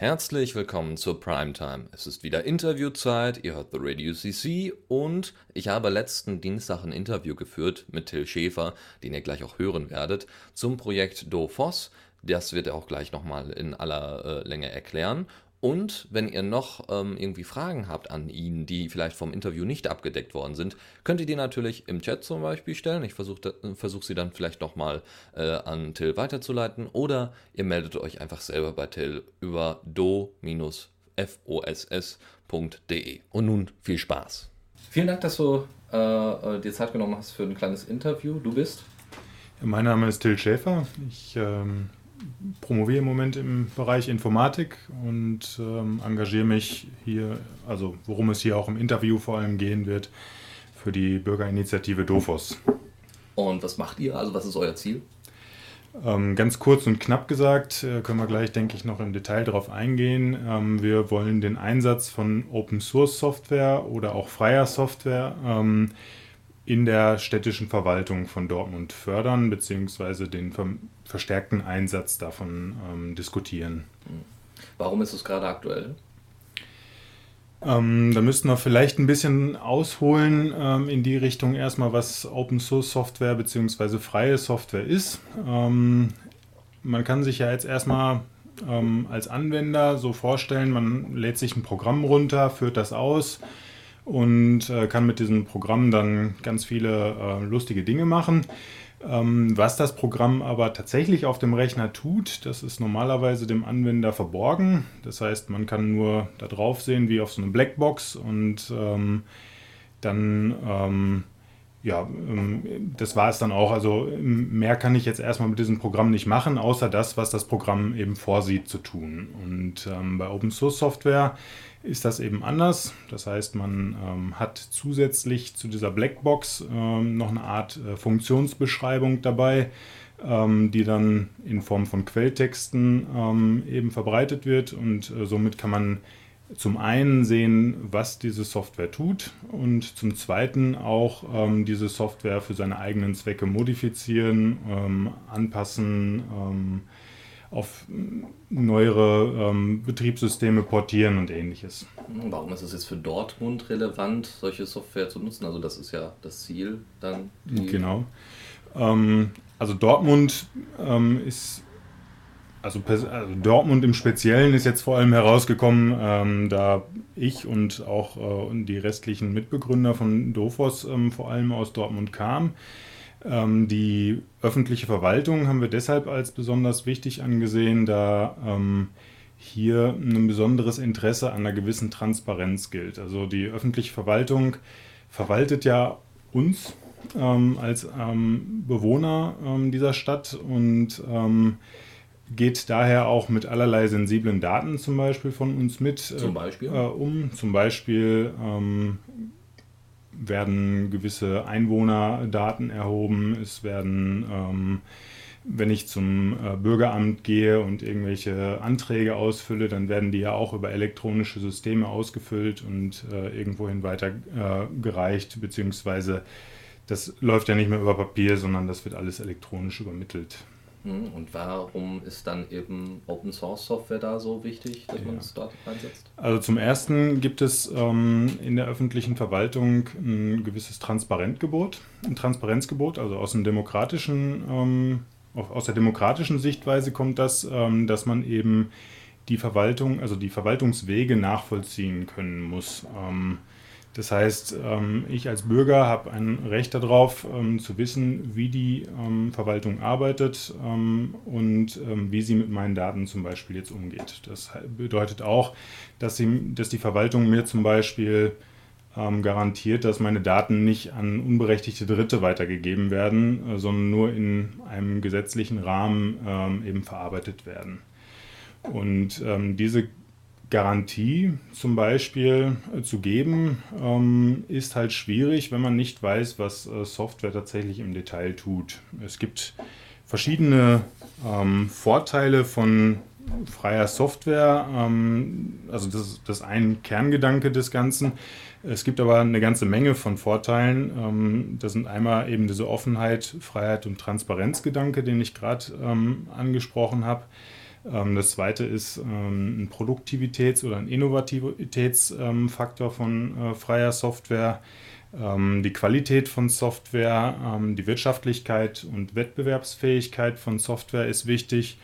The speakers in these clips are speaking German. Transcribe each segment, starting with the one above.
Herzlich willkommen zur Primetime. Es ist wieder Interviewzeit, ihr hört The Radio CC und ich habe letzten Dienstag ein Interview geführt mit Till Schäfer, den ihr gleich auch hören werdet, zum Projekt DoFoss. Das wird er auch gleich nochmal in aller äh, Länge erklären. Und wenn ihr noch ähm, irgendwie Fragen habt an ihn, die vielleicht vom Interview nicht abgedeckt worden sind, könnt ihr die natürlich im Chat zum Beispiel stellen. Ich versuche versuch sie dann vielleicht nochmal äh, an Till weiterzuleiten. Oder ihr meldet euch einfach selber bei Till über do-foss.de. Und nun viel Spaß. Vielen Dank, dass du äh, äh, dir Zeit genommen hast für ein kleines Interview. Du bist? Mein Name ist Till Schäfer. Ich ähm, promoviere im Moment im Bereich Informatik und ähm, engagiere mich hier, also worum es hier auch im Interview vor allem gehen wird, für die Bürgerinitiative DOFOS. Und was macht ihr? Also was ist euer Ziel? Ähm, ganz kurz und knapp gesagt, äh, können wir gleich, denke ich, noch im Detail darauf eingehen. Ähm, wir wollen den Einsatz von Open Source Software oder auch freier Software ähm, in der städtischen Verwaltung von Dortmund fördern, beziehungsweise den ver verstärkten Einsatz davon ähm, diskutieren. Warum ist es gerade aktuell? Ähm, da müssten wir vielleicht ein bisschen ausholen ähm, in die Richtung erstmal, was Open Source Software bzw. freie Software ist. Ähm, man kann sich ja jetzt erstmal ähm, als Anwender so vorstellen, man lädt sich ein Programm runter, führt das aus und äh, kann mit diesem Programm dann ganz viele äh, lustige Dinge machen. Ähm, was das Programm aber tatsächlich auf dem Rechner tut, das ist normalerweise dem Anwender verborgen. Das heißt, man kann nur da drauf sehen wie auf so eine Blackbox und ähm, dann ähm, ja, ähm, das war es dann auch. Also mehr kann ich jetzt erstmal mit diesem Programm nicht machen, außer das, was das Programm eben vorsieht zu tun. Und ähm, bei Open Source Software ist das eben anders. Das heißt, man ähm, hat zusätzlich zu dieser Blackbox ähm, noch eine Art äh, Funktionsbeschreibung dabei, ähm, die dann in Form von Quelltexten ähm, eben verbreitet wird und äh, somit kann man zum einen sehen, was diese Software tut und zum zweiten auch ähm, diese Software für seine eigenen Zwecke modifizieren, ähm, anpassen, auf neuere ähm, Betriebssysteme portieren und ähnliches. Warum ist es jetzt für Dortmund relevant, solche Software zu nutzen? Also das ist ja das Ziel dann. Genau. Ähm, also Dortmund ähm, ist also, also, Dortmund im Speziellen ist jetzt vor allem herausgekommen, ähm, da ich und auch äh, die restlichen Mitbegründer von Dofos ähm, vor allem aus Dortmund kamen. Ähm, die öffentliche Verwaltung haben wir deshalb als besonders wichtig angesehen, da ähm, hier ein besonderes Interesse an einer gewissen Transparenz gilt. Also die öffentliche Verwaltung verwaltet ja uns ähm, als ähm, Bewohner dieser Stadt und geht daher auch mit allerlei sensiblen Daten zum Beispiel von uns mit zum Beispiel? Äh, um. Zum Beispiel ähm, werden gewisse Einwohnerdaten erhoben, es werden, ähm, wenn ich zum äh, Bürgeramt gehe und irgendwelche Anträge ausfülle, dann werden die ja auch über elektronische Systeme ausgefüllt und äh, irgendwohin weitergereicht, äh, beziehungsweise das läuft ja nicht mehr über Papier, sondern das wird alles elektronisch übermittelt. Hm, und warum ist dann eben Open Source Software da so wichtig, dass ja. man es dort einsetzt? Also zum ersten gibt es ähm, in der öffentlichen Verwaltung ein gewisses Transparenzgebot, ein Transparenzgebot, also aus dem demokratischen, ähm, aus der demokratischen Sichtweise kommt das, ähm, dass man eben die Verwaltung, also die Verwaltungswege nachvollziehen können muss. Das heißt, ähm, ich als Bürger habe ein Recht darauf, ähm, zu wissen, wie die ähm, Verwaltung arbeitet und wie sie mit meinen Daten zum Beispiel jetzt umgeht. Das bedeutet auch, dass, sie, dass die Verwaltung mir zum Beispiel garantiert, dass meine Daten nicht an unberechtigte Dritte weitergegeben werden, äh, sondern nur in einem gesetzlichen Rahmen eben verarbeitet werden. Und ähm, diese Garantie zum Beispiel äh, zu geben, ähm, ist halt schwierig, wenn man nicht weiß, was äh, Software tatsächlich im Detail tut. Es gibt verschiedene ähm, Vorteile von freier Software. Ähm, also das, das ist ein Kerngedanke des Ganzen. Es gibt aber eine ganze Menge von Vorteilen. Das sind einmal eben diese Offenheit, Freiheit und Transparenzgedanke, den ich gerade angesprochen habe. Ähm, das zweite ist ähm, ein Produktivitäts- oder ein Innovativitätsfaktor von äh, freier Software. Ähm, die Qualität von Software, die Wirtschaftlichkeit und Wettbewerbsfähigkeit von Software ist wichtig.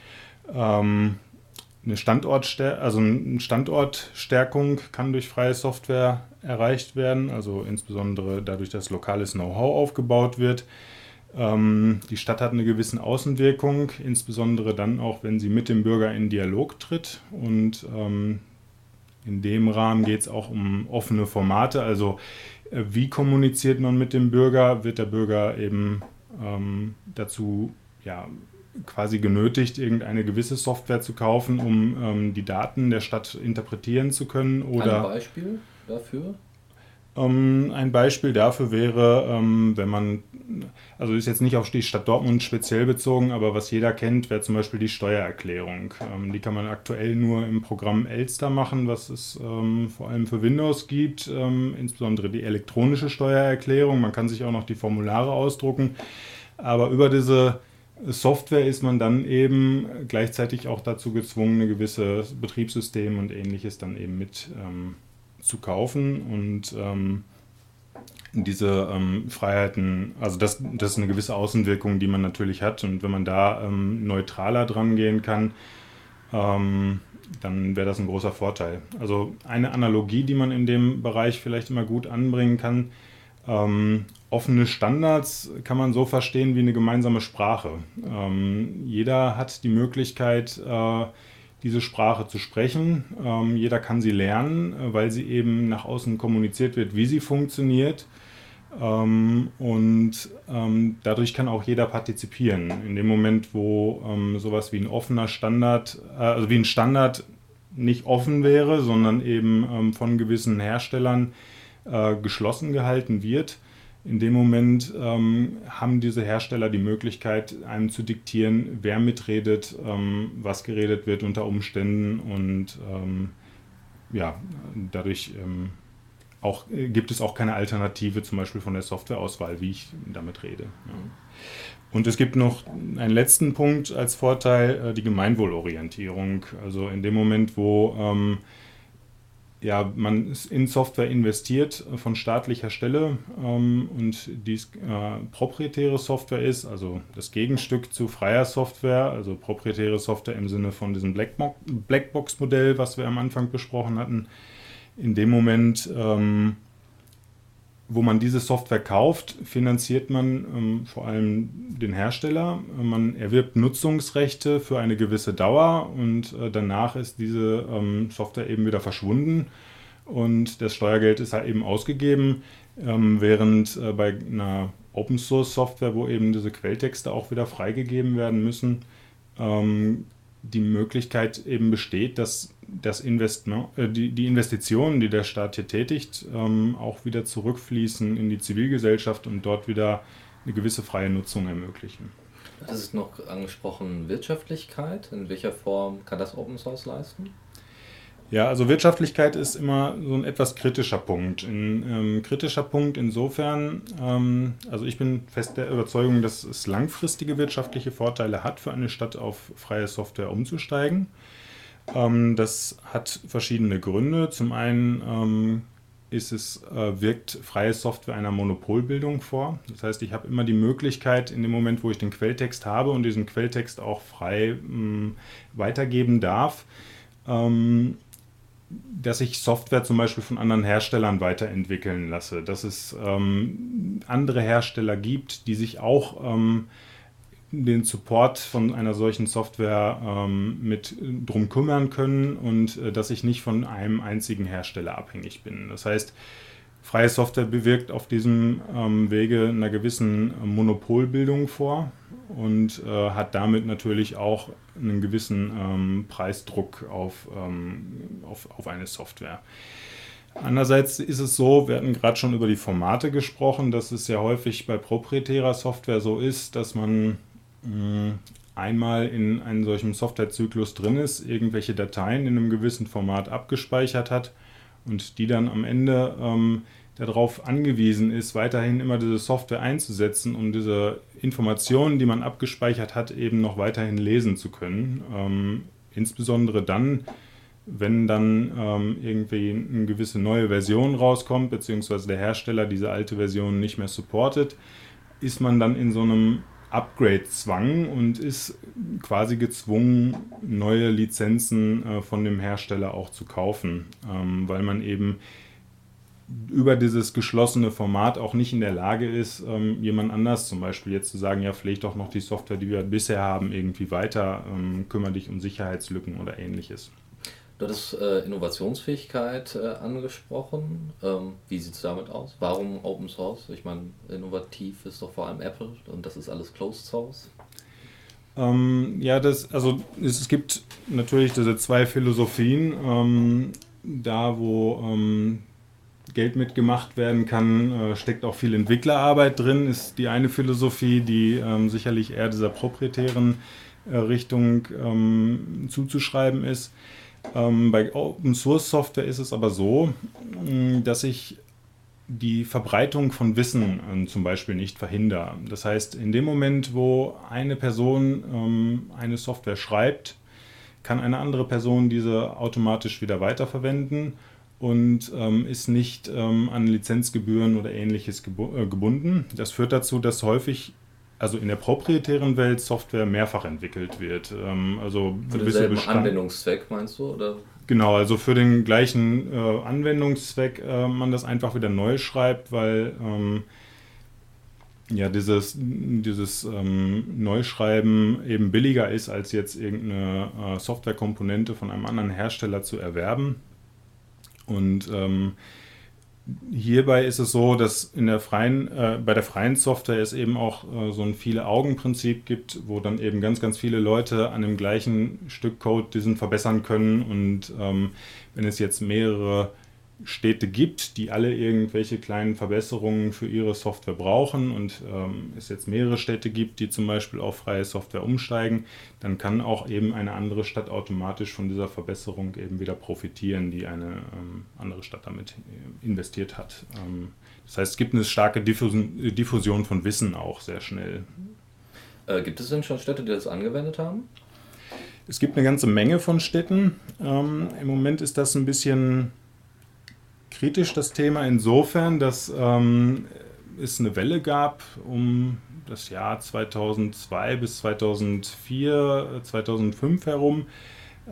Eine Standortstär also eine Standortstärkung kann durch freie Software erreicht werden, also insbesondere dadurch, dass lokales Know-how aufgebaut wird. Ähm, die Stadt hat eine gewisse Außenwirkung, insbesondere dann auch, wenn sie mit dem Bürger in Dialog tritt. Und ähm, in dem Rahmen geht es auch um offene Formate, also äh, wie kommuniziert man mit dem Bürger? Wird der Bürger eben ähm, dazu ja, quasi genötigt, irgendeine gewisse Software zu kaufen, um ähm, die Daten der Stadt interpretieren zu können? Oder, Ein Beispiel dafür? Ähm, ein Beispiel dafür wäre, ähm, wenn man, also ist jetzt nicht auf die Stadt Dortmund speziell bezogen, aber was jeder kennt, wäre zum Beispiel die Steuererklärung. Ähm, die kann man aktuell nur im Programm Elster machen, was es ähm, vor allem für Windows gibt, ähm, insbesondere die elektronische Steuererklärung. Man kann sich auch noch die Formulare ausdrucken, aber über diese Software ist man dann eben gleichzeitig auch dazu gezwungen, eine gewisse Betriebssystem und ähnliches dann eben mit ähm, zu kaufen und ähm, diese ähm, Freiheiten, also das, das ist eine gewisse Außenwirkung, die man natürlich hat und wenn man da ähm, neutraler dran gehen kann, ähm, dann wäre das ein großer Vorteil. Also eine Analogie, die man in dem Bereich vielleicht immer gut anbringen kann, ähm, offene Standards kann man so verstehen wie eine gemeinsame Sprache. Ähm, jeder hat die Möglichkeit, äh, diese Sprache zu sprechen. Ähm, jeder kann sie lernen, äh, weil sie eben nach außen kommuniziert wird, wie sie funktioniert. Ähm, und ähm, dadurch kann auch jeder partizipieren. In dem Moment, wo ähm, sowas wie ein offener Standard, äh, also wie ein Standard nicht offen wäre, sondern eben ähm, von gewissen Herstellern äh, geschlossen gehalten wird, in dem Moment ähm, haben diese Hersteller die Möglichkeit, einem zu diktieren, wer mitredet, ähm, was geredet wird unter Umständen und ja, dadurch auch, äh, gibt es auch keine Alternative zum Beispiel von der Softwareauswahl, wie ich damit rede. Ja. Und es gibt noch einen letzten Punkt als Vorteil, äh, die Gemeinwohlorientierung. Also in dem Moment, wo ähm, ja, man in Software investiert von staatlicher Stelle ähm, und dies äh, proprietäre Software ist, also das Gegenstück zu freier Software, also proprietäre Software im Sinne von diesem Blackbox-Modell, was wir am Anfang besprochen hatten. In dem Moment ähm, wo man diese Software kauft, finanziert man ähm, vor allem den Hersteller. Man erwirbt Nutzungsrechte für eine gewisse Dauer und äh, danach ist diese ähm, Software eben wieder verschwunden und das Steuergeld ist halt eben ausgegeben, ähm, während äh, bei einer Open Source Software, wo eben diese Quelltexte auch wieder freigegeben werden müssen, ähm, die Möglichkeit eben besteht, dass das Investment, äh, die, die Investitionen, die der Staat hier tätigt, ähm, auch wieder zurückfließen in die Zivilgesellschaft und dort wieder eine gewisse freie Nutzung ermöglichen. Das ist noch angesprochen Wirtschaftlichkeit. In welcher Form kann das Open Source leisten? Ja, also Wirtschaftlichkeit ist immer so ein etwas kritischer Punkt. Ein ähm, kritischer Punkt insofern, ähm, also ich bin fest der Überzeugung, dass es langfristige wirtschaftliche Vorteile hat, für eine Stadt auf freie Software umzusteigen. Ähm, das hat verschiedene Gründe. Zum einen ähm, ist es, äh, wirkt freie Software einer Monopolbildung vor. Das heißt, ich habe immer die Möglichkeit, in dem Moment, wo ich den Quelltext habe und diesen Quelltext auch frei mm, weitergeben darf, ähm, dass ich Software zum Beispiel von anderen Herstellern weiterentwickeln lasse, dass es ähm, andere Hersteller gibt, die sich auch ähm, den Support von einer solchen Software ähm, mit drum kümmern können und äh, dass ich nicht von einem einzigen Hersteller abhängig bin. Das heißt, freie Software bewirkt auf diesem ähm, Wege einer gewissen Monopolbildung vor und äh, hat damit natürlich auch einen gewissen ähm, Preisdruck auf, ähm, auf, auf eine Software. Andererseits ist es so, wir hatten gerade schon über die Formate gesprochen, dass es ja häufig bei proprietärer Software so ist, dass man mh, einmal in einem solchen Softwarezyklus drin ist, irgendwelche Dateien in einem gewissen Format abgespeichert hat und die dann am Ende ähm, darauf angewiesen ist, weiterhin immer diese Software einzusetzen, um diese Informationen, die man abgespeichert hat, eben noch weiterhin lesen zu können. Ähm, insbesondere dann, wenn dann ähm, irgendwie eine gewisse neue Version rauskommt, beziehungsweise der Hersteller diese alte Version nicht mehr supportet, ist man dann in so einem Upgrade-Zwang und ist quasi gezwungen, neue Lizenzen äh, von dem Hersteller auch zu kaufen, ähm, weil man eben über dieses geschlossene Format auch nicht in der Lage ist, ähm, jemand anders zum Beispiel jetzt zu sagen, ja, pflegt doch noch die Software, die wir bisher haben, irgendwie weiter, ähm, kümmere dich um Sicherheitslücken oder ähnliches. Du hattest äh, Innovationsfähigkeit äh, angesprochen. Ähm, wie sieht es damit aus? Warum Open Source? Ich meine, innovativ ist doch vor allem Apple und das ist alles Closed Source. Ähm, ja, das, also es, es, gibt natürlich diese zwei Philosophien. Ähm, da, wo ähm, Geld mitgemacht werden kann, äh, steckt auch viel Entwicklerarbeit drin, ist die eine Philosophie, die ähm, sicherlich eher dieser proprietären äh, Richtung ähm, zuzuschreiben ist. Ähm, bei Open Source Software ist es aber so, mm, dass ich die Verbreitung von Wissen ähm, zum Beispiel nicht verhindere. Das heißt, in dem Moment, wo eine Person ähm, eine Software schreibt, kann eine andere Person diese automatisch wieder weiterverwenden und ähm, ist nicht ähm, an Lizenzgebühren oder ähnliches äh, gebunden. Das führt dazu, dass häufig also in der proprietären Welt Software mehrfach entwickelt wird. Ähm, also für denselben Anwendungszweck meinst du? Oder? Genau, also für den gleichen äh, Anwendungszweck äh, man das einfach wieder neu schreibt, weil ähm, ja dieses, dieses ähm, Neuschreiben eben billiger ist, als jetzt irgendeine äh, Softwarekomponente von einem anderen Hersteller zu erwerben. Und ähm, hierbei ist es so, dass in der freien, äh, bei der freien Software es eben auch äh, so ein viele Augen-Prinzip gibt, wo dann eben ganz, ganz viele Leute an dem gleichen Stück Code diesen verbessern können. Und ähm, wenn es jetzt mehrere Städte gibt, die alle irgendwelche kleinen Verbesserungen für ihre Software brauchen und ähm, es jetzt mehrere Städte gibt, die zum Beispiel auf freie Software umsteigen, dann kann auch eben eine andere Stadt automatisch von dieser Verbesserung eben wieder profitieren, die eine ähm, andere Stadt damit äh, investiert hat. Ähm, das heißt, es gibt eine starke Diffusion, Diffusion von Wissen auch sehr schnell. Äh, gibt es denn schon Städte, die das angewendet haben? Es gibt eine ganze Menge von Städten. Ähm, Im Moment ist das ein bisschen kritisch das Thema insofern, dass ähm, es eine Welle gab um das Jahr 2002 bis 2004, 2005 herum,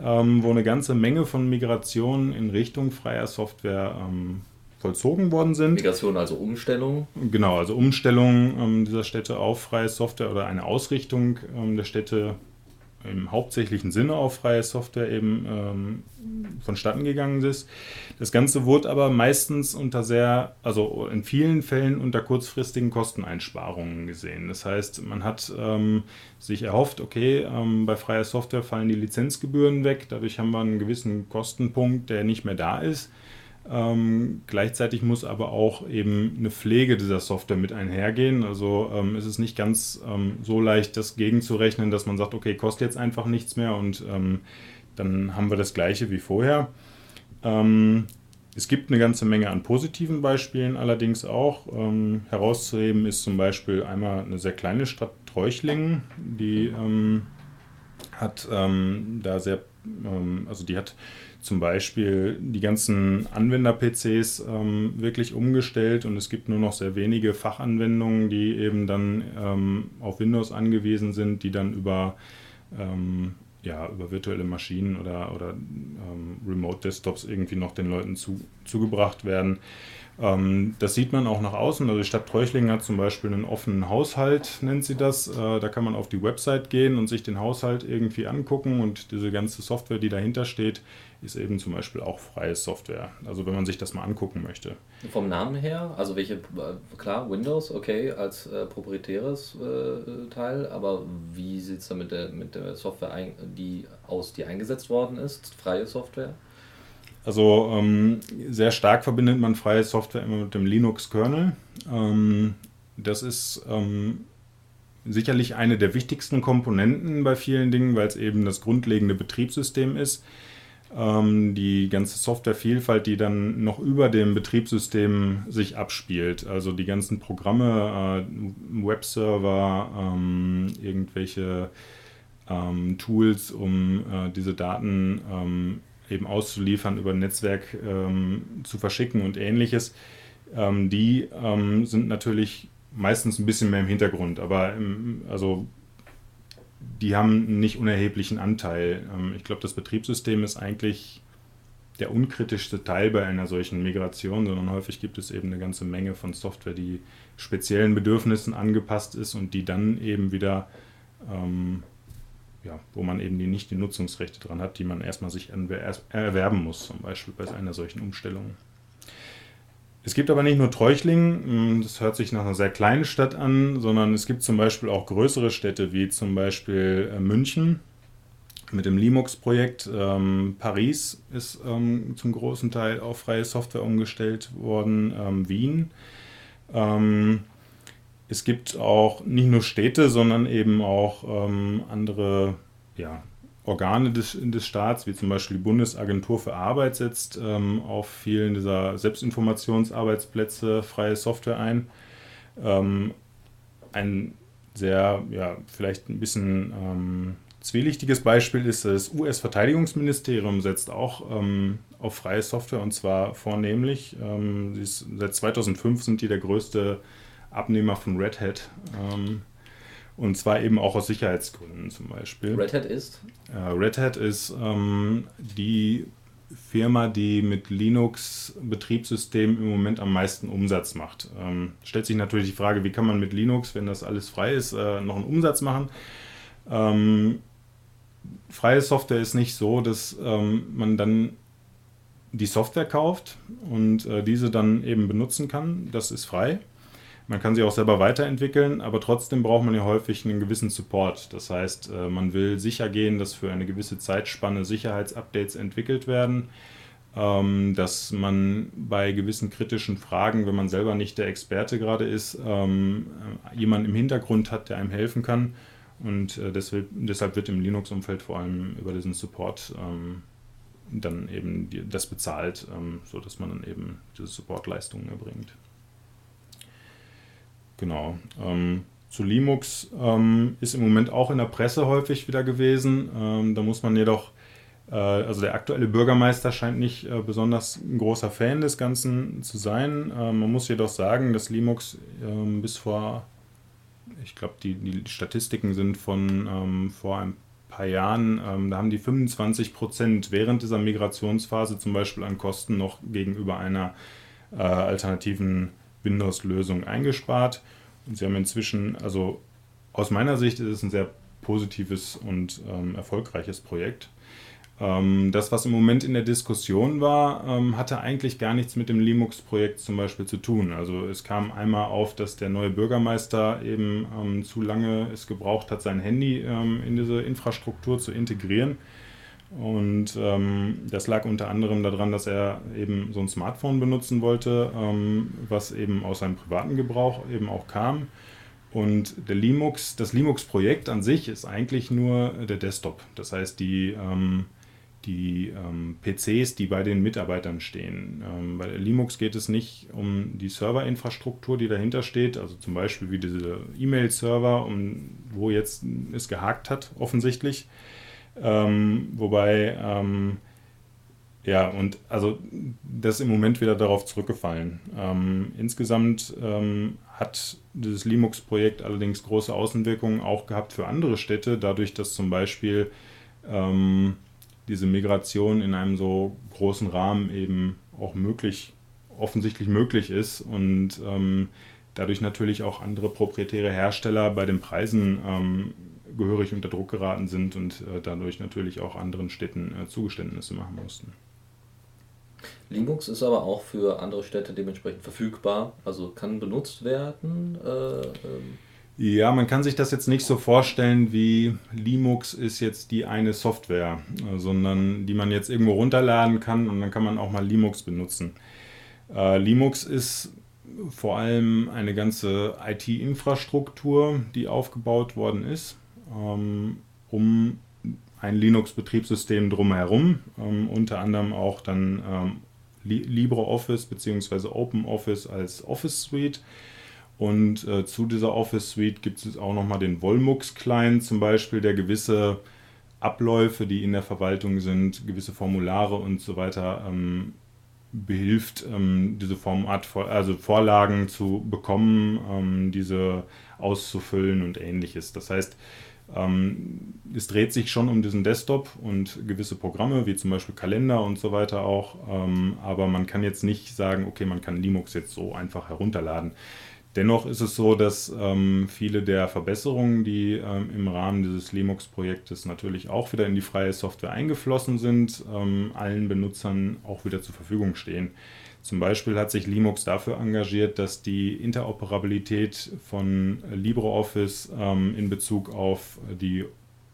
ähm, wo eine ganze Menge von Migrationen in Richtung freier Software ähm, vollzogen worden sind. Migration, also Umstellung? Genau, also Umstellung ähm, dieser Städte auf freie Software oder eine Ausrichtung ähm, der Städte im hauptsächlichen Sinne auf freie Software eben ähm, vonstatten gegangen ist. Das Ganze wurde aber meistens unter sehr, also in vielen Fällen unter kurzfristigen Kosteneinsparungen gesehen. Das heißt, man hat ähm, sich erhofft, okay, ähm, bei freier Software fallen die Lizenzgebühren weg, dadurch haben wir einen gewissen Kostenpunkt, der nicht mehr da ist. Ähm, gleichzeitig muss aber auch eben eine Pflege dieser Software mit einhergehen. Also ähm, es ist nicht ganz ähm, so leicht, das gegenzurechnen, dass man sagt, okay, kostet jetzt einfach nichts mehr und ähm, dann haben wir das gleiche wie vorher. Ähm, es gibt eine ganze Menge an positiven Beispielen allerdings auch. Ähm, herauszuheben ist zum Beispiel einmal eine sehr kleine Stadt Treuchlingen, die hat da sehr, also die hat zum Beispiel die ganzen Anwender-PCs ähm, wirklich umgestellt und es gibt nur noch sehr wenige Fachanwendungen, die eben dann ähm, auf Windows angewiesen sind, die dann über, ähm, ja, über virtuelle Maschinen oder, oder ähm, Remote-Desktops irgendwie noch den Leuten zu, zugebracht werden. Ähm, das sieht man auch nach außen. Also die Stadt Treuchlingen hat zum Beispiel einen offenen Haushalt, nennt sie das. Äh, da kann man auf die Website gehen und sich den Haushalt irgendwie angucken und diese ganze Software, die dahinter steht, ist eben zum Beispiel auch freie Software. Also wenn man sich das mal angucken möchte. Vom Namen her, also welche, äh, klar, Windows, okay, als äh, proprietäres äh, Teil, aber wie sieht es da mit der, mit der Software ein, die aus, die eingesetzt worden ist? Freie Software? Also ähm, sehr stark verbindet man freie Software immer mit dem Linux-Kernel. Ähm, das ist ähm, sicherlich eine der wichtigsten Komponenten bei vielen Dingen, weil es eben das grundlegende Betriebssystem ist. Ähm, die ganze Softwarevielfalt, die dann noch über dem Betriebssystem sich abspielt. Also die ganzen Programme, äh, Webserver, ähm, irgendwelche ähm, Tools, um äh, diese Daten ähm, eben auszuliefern, über ein Netzwerk ähm, zu verschicken und ähnliches. Ähm, die sind natürlich meistens ein bisschen mehr im Hintergrund, aber im, also die haben einen nicht unerheblichen Anteil. Ähm, ich glaube, das Betriebssystem ist eigentlich der unkritischste Teil bei einer solchen Migration, sondern häufig gibt es eben eine ganze Menge von Software, die speziellen Bedürfnissen angepasst ist und die dann eben wieder, ähm, ja, wo man eben die, nicht die Nutzungsrechte dran hat, die man erstmal sich erwerben muss, zum Beispiel bei einer solchen Umstellung. Es gibt aber nicht nur Treuchtlingen, hm, das hört sich nach einer sehr kleinen Stadt an, sondern es gibt zum Beispiel auch größere Städte wie zum Beispiel äh, München mit dem Linux-Projekt. Ähm, Paris ist ähm, zum großen Teil auf freie Software umgestellt worden, ähm, Wien. Ähm, es gibt auch nicht nur Städte, sondern eben auch ähm, andere ja, Organe des, des Staats, wie zum Beispiel die Bundesagentur für Arbeit, setzt ähm, auf vielen dieser Selbstinformationsarbeitsplätze freie Software ein. Ähm, ein sehr, ja, vielleicht ein bisschen ähm, zwielichtiges Beispiel ist, das US-Verteidigungsministerium setzt auch ähm, auf freie Software und zwar vornehmlich. Ähm, ist, seit 2005 sind die der größte Abnehmer von Red Hat. Und zwar eben auch aus Sicherheitsgründen zum Beispiel. Red Hat ist? Äh, Red Hat ist ähm, die Firma, die mit Linux-Betriebssystemen im Moment am meisten Umsatz macht. Ähm, stellt sich natürlich die Frage, wie kann man mit Linux, wenn das alles frei ist, äh, noch einen Umsatz machen? Ähm, freie Software ist nicht so, dass ähm, man dann die Software kauft und äh, diese dann eben benutzen kann. Das ist frei. Man kann sie auch selber weiterentwickeln, aber trotzdem braucht man ja häufig einen gewissen Support. Das heißt, äh, man will sicher gehen, dass für eine gewisse Zeitspanne Sicherheitsupdates entwickelt werden, ähm, dass man bei gewissen kritischen Fragen, wenn man selber nicht der Experte gerade ist, ähm, äh, jemanden im Hintergrund hat, der einem helfen kann. Und äh, deshalb, wird im Linux-Umfeld vor allem über diesen Support ähm, dann eben das bezahlt, sodass man dann eben diese Supportleistungen erbringt. Genau. Ähm, zu Linux ähm, ist im Moment auch in der Presse häufig wieder gewesen. Ähm, da muss man jedoch, äh, also der aktuelle Bürgermeister scheint nicht äh, besonders ein großer Fan des Ganzen zu sein. Ähm, man muss jedoch sagen, dass Linux ähm, bis vor, ich glaube, die, die Statistiken sind von ähm, vor ein paar Jahren, da haben die 25 Prozent während dieser Migrationsphase zum Beispiel an Kosten noch gegenüber einer äh, alternativen Windows-Lösung eingespart. Und sie haben inzwischen, also aus meiner Sicht ist es ein sehr positives und ähm, erfolgreiches Projekt. Ähm, das, was im Moment in der Diskussion war, ähm, hatte eigentlich gar nichts mit dem Linux-Projekt zum Beispiel zu tun. Also es kam einmal auf, dass der neue Bürgermeister eben ähm, zu lange es gebraucht hat, sein Handy ähm, in diese Infrastruktur zu integrieren. Und ähm, das lag unter anderem daran, dass er eben so ein Smartphone benutzen wollte, ähm, was eben aus seinem privaten Gebrauch eben auch kam. Und der Linux, das Linux-Projekt an sich ist eigentlich nur der Desktop. Das heißt, die, ähm, die ähm, PCs, die bei den Mitarbeitern stehen. Ähm, bei Linux geht es nicht um die Serverinfrastruktur, die dahinter steht, also zum Beispiel wie diese E-Mail-Server, um, wo jetzt es gehakt hat, offensichtlich ähm, wobei, ähm, ja, und also das ist im Moment wieder darauf zurückgefallen. Ähm, insgesamt ähm, hat dieses Linux-Projekt allerdings große Außenwirkungen auch gehabt für andere Städte, dadurch, dass zum Beispiel ähm, diese Migration in einem so großen Rahmen eben auch möglich, offensichtlich möglich ist und ähm, dadurch natürlich auch andere proprietäre Hersteller bei den Preisen gehörig unter Druck geraten sind und äh, dadurch natürlich auch anderen Städten äh, Zugeständnisse machen mussten. Linux ist aber auch für andere Städte dementsprechend verfügbar, also kann benutzt werden. Äh, ähm. ja, man kann sich das jetzt nicht so vorstellen, wie Linux ist jetzt die eine Software, äh, sondern die man jetzt irgendwo runterladen kann und dann kann man auch mal Linux benutzen. Äh, Linux ist vor allem eine ganze IT-Infrastruktur, die aufgebaut worden ist ähm, um ein Linux-Betriebssystem drumherum, ähm, unter anderem auch dann ähm, LibreOffice bzw. OpenOffice als Office Suite. Und äh, zu dieser Office Suite gibt es auch nochmal den Volmux-Client zum Beispiel, der gewisse Abläufe, die in der Verwaltung sind, gewisse Formulare und so weiter ähm, behilft, ähm, diese Format, also Vorlagen zu bekommen, ähm, diese auszufüllen und ähnliches. Das heißt, ähm, es dreht sich schon um diesen Desktop und gewisse Programme, wie zum Beispiel Kalender und so weiter auch, ähm, aber man kann jetzt nicht sagen, okay, man kann Linux jetzt so einfach herunterladen. Dennoch ist es so, dass ähm, viele der Verbesserungen, die ähm, im Rahmen dieses Linux-Projektes natürlich auch wieder in die freie Software eingeflossen sind, ähm, allen Benutzern auch wieder zur Verfügung stehen. Zum Beispiel hat sich Linux dafür engagiert, dass die Interoperabilität von LibreOffice ähm, in Bezug auf die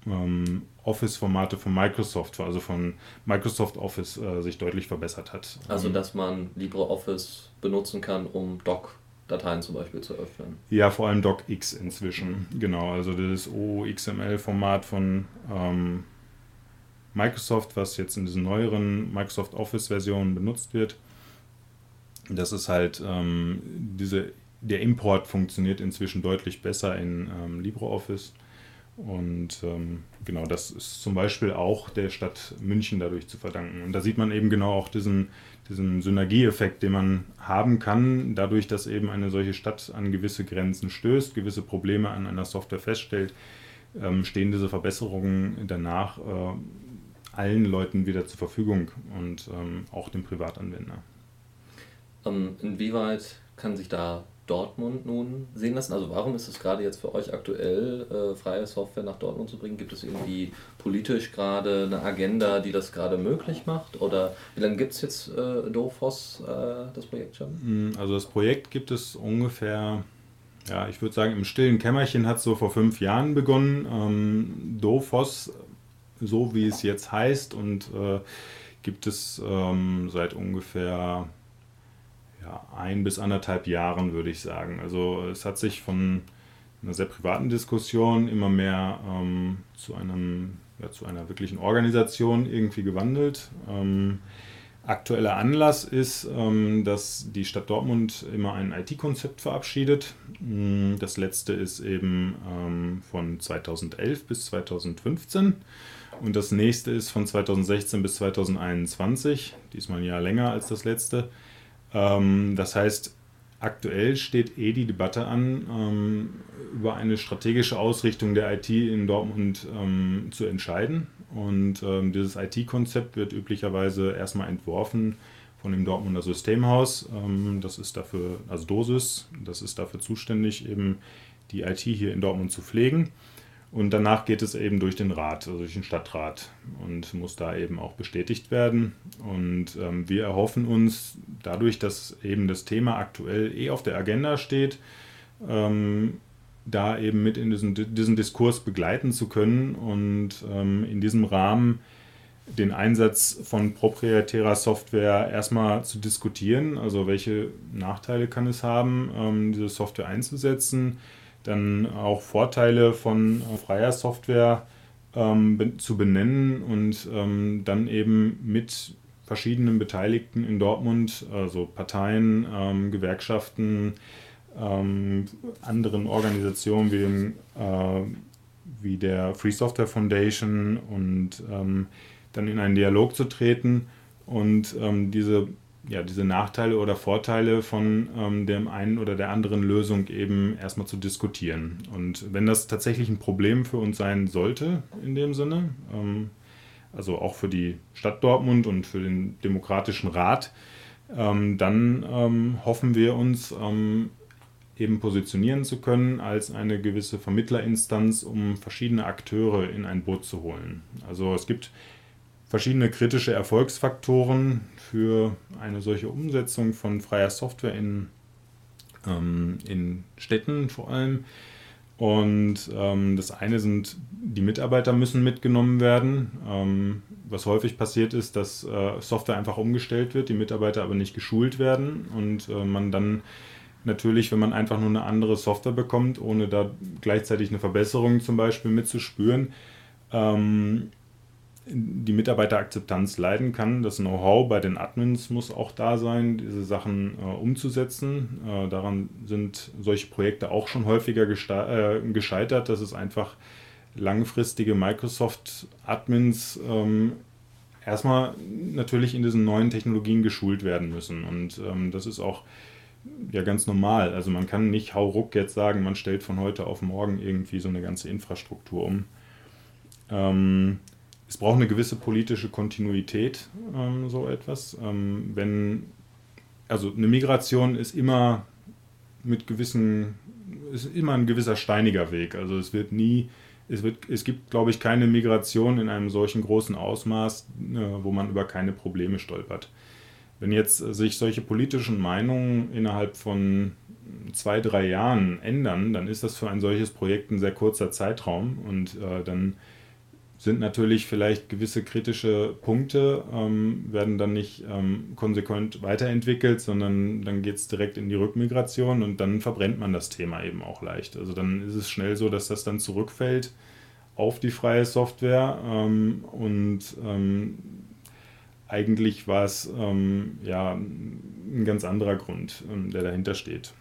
ähm, Office-Formate von Microsoft, also von Microsoft Office, äh, sich deutlich verbessert hat. Also, dass man LibreOffice benutzen kann, um Doc Dateien zum Beispiel zu öffnen. Ja, vor allem DocX inzwischen. Genau, also das OXML-Format von ähm, Microsoft, was jetzt in diesen neueren Microsoft Office-Versionen benutzt wird. Das ist halt ähm, diese, der Import funktioniert inzwischen deutlich besser in ähm, LibreOffice. Und ähm, genau, das ist zum Beispiel auch der Stadt München dadurch zu verdanken. Und da sieht man eben genau auch diesen, diesen Synergieeffekt, den man haben kann, dadurch, dass eben eine solche Stadt an gewisse Grenzen stößt, gewisse Probleme an einer Software feststellt, ähm, stehen diese Verbesserungen danach äh, allen Leuten wieder zur Verfügung und ähm, auch dem Privatanwender. Ähm, inwieweit kann sich da Dortmund nun sehen lassen? Also warum ist es gerade jetzt für euch aktuell, äh, freie Software nach Dortmund zu bringen? Gibt es irgendwie politisch gerade eine Agenda, die das gerade möglich macht? Oder wie lange gibt es jetzt äh, DOFOS, äh, das Projekt schon? Hm, also das Projekt gibt es ungefähr, ja, ich würde sagen, im stillen Kämmerchen hat es so vor fünf Jahren begonnen. Ähm, DOFOS, so wie es jetzt heißt, und äh, gibt es ähm, seit ungefähr ein bis anderthalb Jahren, würde ich sagen. Also es hat sich von einer sehr privaten Diskussion immer mehr ähm, zu, einem, ja, zu einer wirklichen Organisation irgendwie gewandelt. Ähm, aktueller Anlass ist, ähm, dass die Stadt Dortmund immer ein IT-Konzept verabschiedet. Mm, das letzte ist eben ähm, von 2011 bis 2015. Und das nächste ist von 2016 bis 2021, diesmal ein Jahr länger als das letzte. Ähm, das heißt, aktuell steht eh die Debatte an, ähm, über eine strategische Ausrichtung der IT in Dortmund ähm, zu entscheiden. Und ähm, dieses IT-Konzept wird üblicherweise erstmal entworfen von dem Dortmunder Systemhaus. Ähm, das ist dafür, also Dosis, das ist dafür zuständig, eben die IT hier in Dortmund zu pflegen. Und danach geht es eben durch den Rat, also durch den Stadtrat und muss da eben auch bestätigt werden. Und ähm, wir erhoffen uns dadurch, dass eben das Thema aktuell eh auf der Agenda steht, ähm, da eben mit in diesen, diesen Diskurs begleiten zu können und ähm, in diesem Rahmen den Einsatz von proprietärer Software erstmal zu diskutieren. Also welche Nachteile kann es haben, ähm, diese Software einzusetzen dann auch Vorteile von äh, freier Software ähm, zu benennen und ähm, dann eben mit verschiedenen Beteiligten in Dortmund, also Parteien, ähm, Gewerkschaften, ähm, anderen Organisationen wie, dem, äh, wie der Free Software Foundation und ähm, dann in einen Dialog zu treten und ähm, diese ja, diese Nachteile oder Vorteile von ähm, dem einen oder der anderen Lösung eben erstmal zu diskutieren. Und wenn das tatsächlich ein Problem für uns sein sollte, in dem Sinne, ähm, also auch für die Stadt Dortmund und für den Demokratischen Rat, ähm, dann ähm, hoffen wir uns ähm, eben positionieren zu können als eine gewisse Vermittlerinstanz, um verschiedene Akteure in ein Boot zu holen. Also es gibt verschiedene kritische Erfolgsfaktoren für eine solche Umsetzung von freier Software in, ähm, in Städten vor allem. Und ähm, das eine sind, die Mitarbeiter müssen mitgenommen werden. Ähm, was häufig passiert ist, dass äh, Software einfach umgestellt wird, die Mitarbeiter aber nicht geschult werden und äh, man dann natürlich, wenn man einfach nur eine andere Software bekommt, ohne da gleichzeitig eine Verbesserung zum Beispiel mitzuspüren, ähm, die Mitarbeiterakzeptanz leiden kann. Das Know-how bei den Admins muss auch da sein, diese Sachen äh, umzusetzen. Äh, daran sind solche Projekte auch schon häufiger äh, gescheitert, dass es einfach langfristige Microsoft-Admins ähm, erstmal natürlich in diesen neuen Technologien geschult werden müssen. Und ähm, das ist auch ja ganz normal. Also man kann nicht hauruck jetzt sagen, man stellt von heute auf morgen irgendwie so eine ganze Infrastruktur um. Ähm, es braucht eine gewisse politische Kontinuität, ähm, so etwas. Ähm, wenn, also eine Migration ist immer mit gewissen, ist immer ein gewisser steiniger Weg. Also es wird nie, es wird, es gibt, glaube ich, keine Migration in einem solchen großen Ausmaß, äh, wo man über keine Probleme stolpert. Wenn jetzt sich solche politischen Meinungen innerhalb von zwei, drei Jahren ändern, dann ist das für ein solches Projekt ein sehr kurzer Zeitraum und äh, dann sind natürlich vielleicht gewisse kritische Punkte, ähm, werden dann nicht ähm, konsequent weiterentwickelt, sondern dann geht es direkt in die Rückmigration und dann verbrennt man das Thema eben auch leicht. Also dann ist es schnell so, dass das dann zurückfällt auf die freie Software ähm, und ähm, eigentlich war es ähm, ja ein ganz anderer Grund, ähm, der dahinter steht.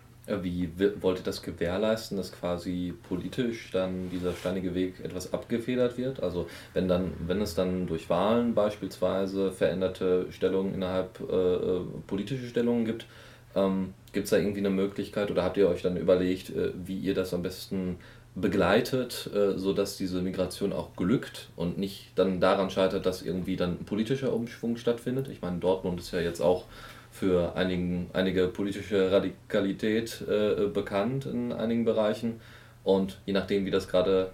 Wie wollte das gewährleisten, dass quasi politisch dann dieser steinige Weg etwas abgefedert wird? Also wenn dann, wenn es dann durch Wahlen beispielsweise veränderte Stellungen innerhalb äh, äh politische Stellungen gibt, ähm, gibt es da irgendwie eine Möglichkeit oder habt ihr euch dann überlegt, äh, wie ihr das am besten begleitet, äh, sodass diese Migration auch glückt und nicht dann daran scheitert, dass irgendwie dann ein politischer Umschwung stattfindet? Ich meine, Dortmund ist ja jetzt auch für einigen, einige politische Radikalität äh, bekannt in einigen Bereichen. Und je nachdem, wie das gerade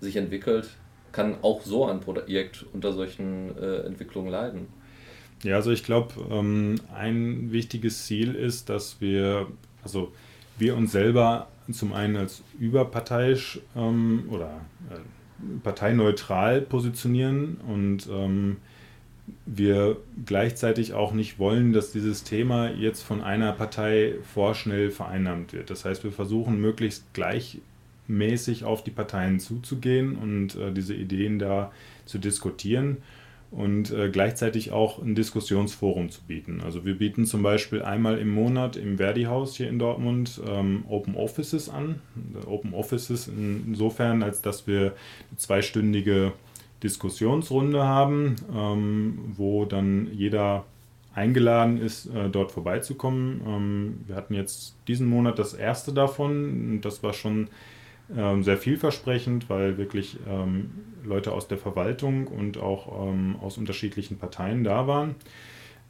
sich entwickelt, kann auch so ein Projekt unter solchen äh, Entwicklungen leiden. Ja, also ich glaube, ähm, ein wichtiges Ziel ist, dass wir, also wir uns selber zum einen als überparteiisch ähm, oder äh, parteineutral positionieren und ähm, wir gleichzeitig auch nicht wollen, dass dieses Thema jetzt von einer Partei vorschnell vereinnahmt wird. Das heißt, wir versuchen möglichst gleichmäßig auf die Parteien zuzugehen und äh, diese Ideen da zu diskutieren und äh, gleichzeitig auch ein Diskussionsforum zu bieten. Also wir bieten zum Beispiel einmal im Monat im Verdi-Haus hier in Dortmund ähm, Open Offices an. Open Offices insofern, als dass wir zweistündige Diskussionsrunde haben, ähm, wo dann jeder eingeladen ist, äh, dort vorbeizukommen. Ähm, wir hatten jetzt diesen Monat das erste davon. Das war schon ähm, sehr vielversprechend, weil wirklich ähm, Leute aus der Verwaltung und auch ähm, aus unterschiedlichen Parteien da waren.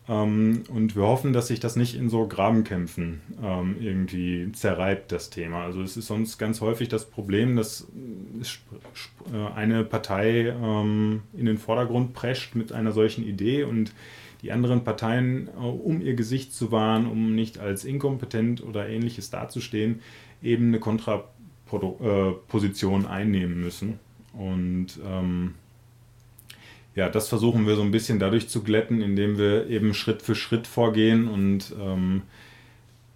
Ähm, und wir hoffen, dass sich das nicht in so Grabenkämpfen ähm, irgendwie zerreibt, das Thema. Also es ist sonst ganz häufig das Problem, dass äh, eine Partei ähm, in den Vordergrund prescht mit einer solchen Idee und die anderen Parteien, äh, um ihr Gesicht zu wahren, um nicht als inkompetent oder ähnliches dazustehen, eben eine Kontraposition äh, einnehmen müssen. Und ähm, ja, das versuchen wir so ein bisschen dadurch zu glätten, indem wir eben Schritt für Schritt vorgehen und ähm,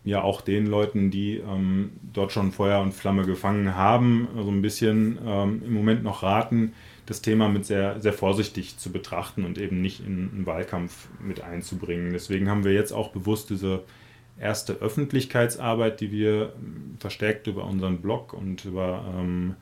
ja auch den Leuten, die ähm, dort schon Feuer und Flamme gefangen haben, so ein bisschen ähm, im Moment noch raten, das Thema mit sehr, sehr vorsichtig zu betrachten und eben nicht in einen Wahlkampf mit einzubringen. Deswegen haben wir jetzt auch bewusst diese erste Öffentlichkeitsarbeit, die wir ähm, verstärkt über unseren Blog und über ähm,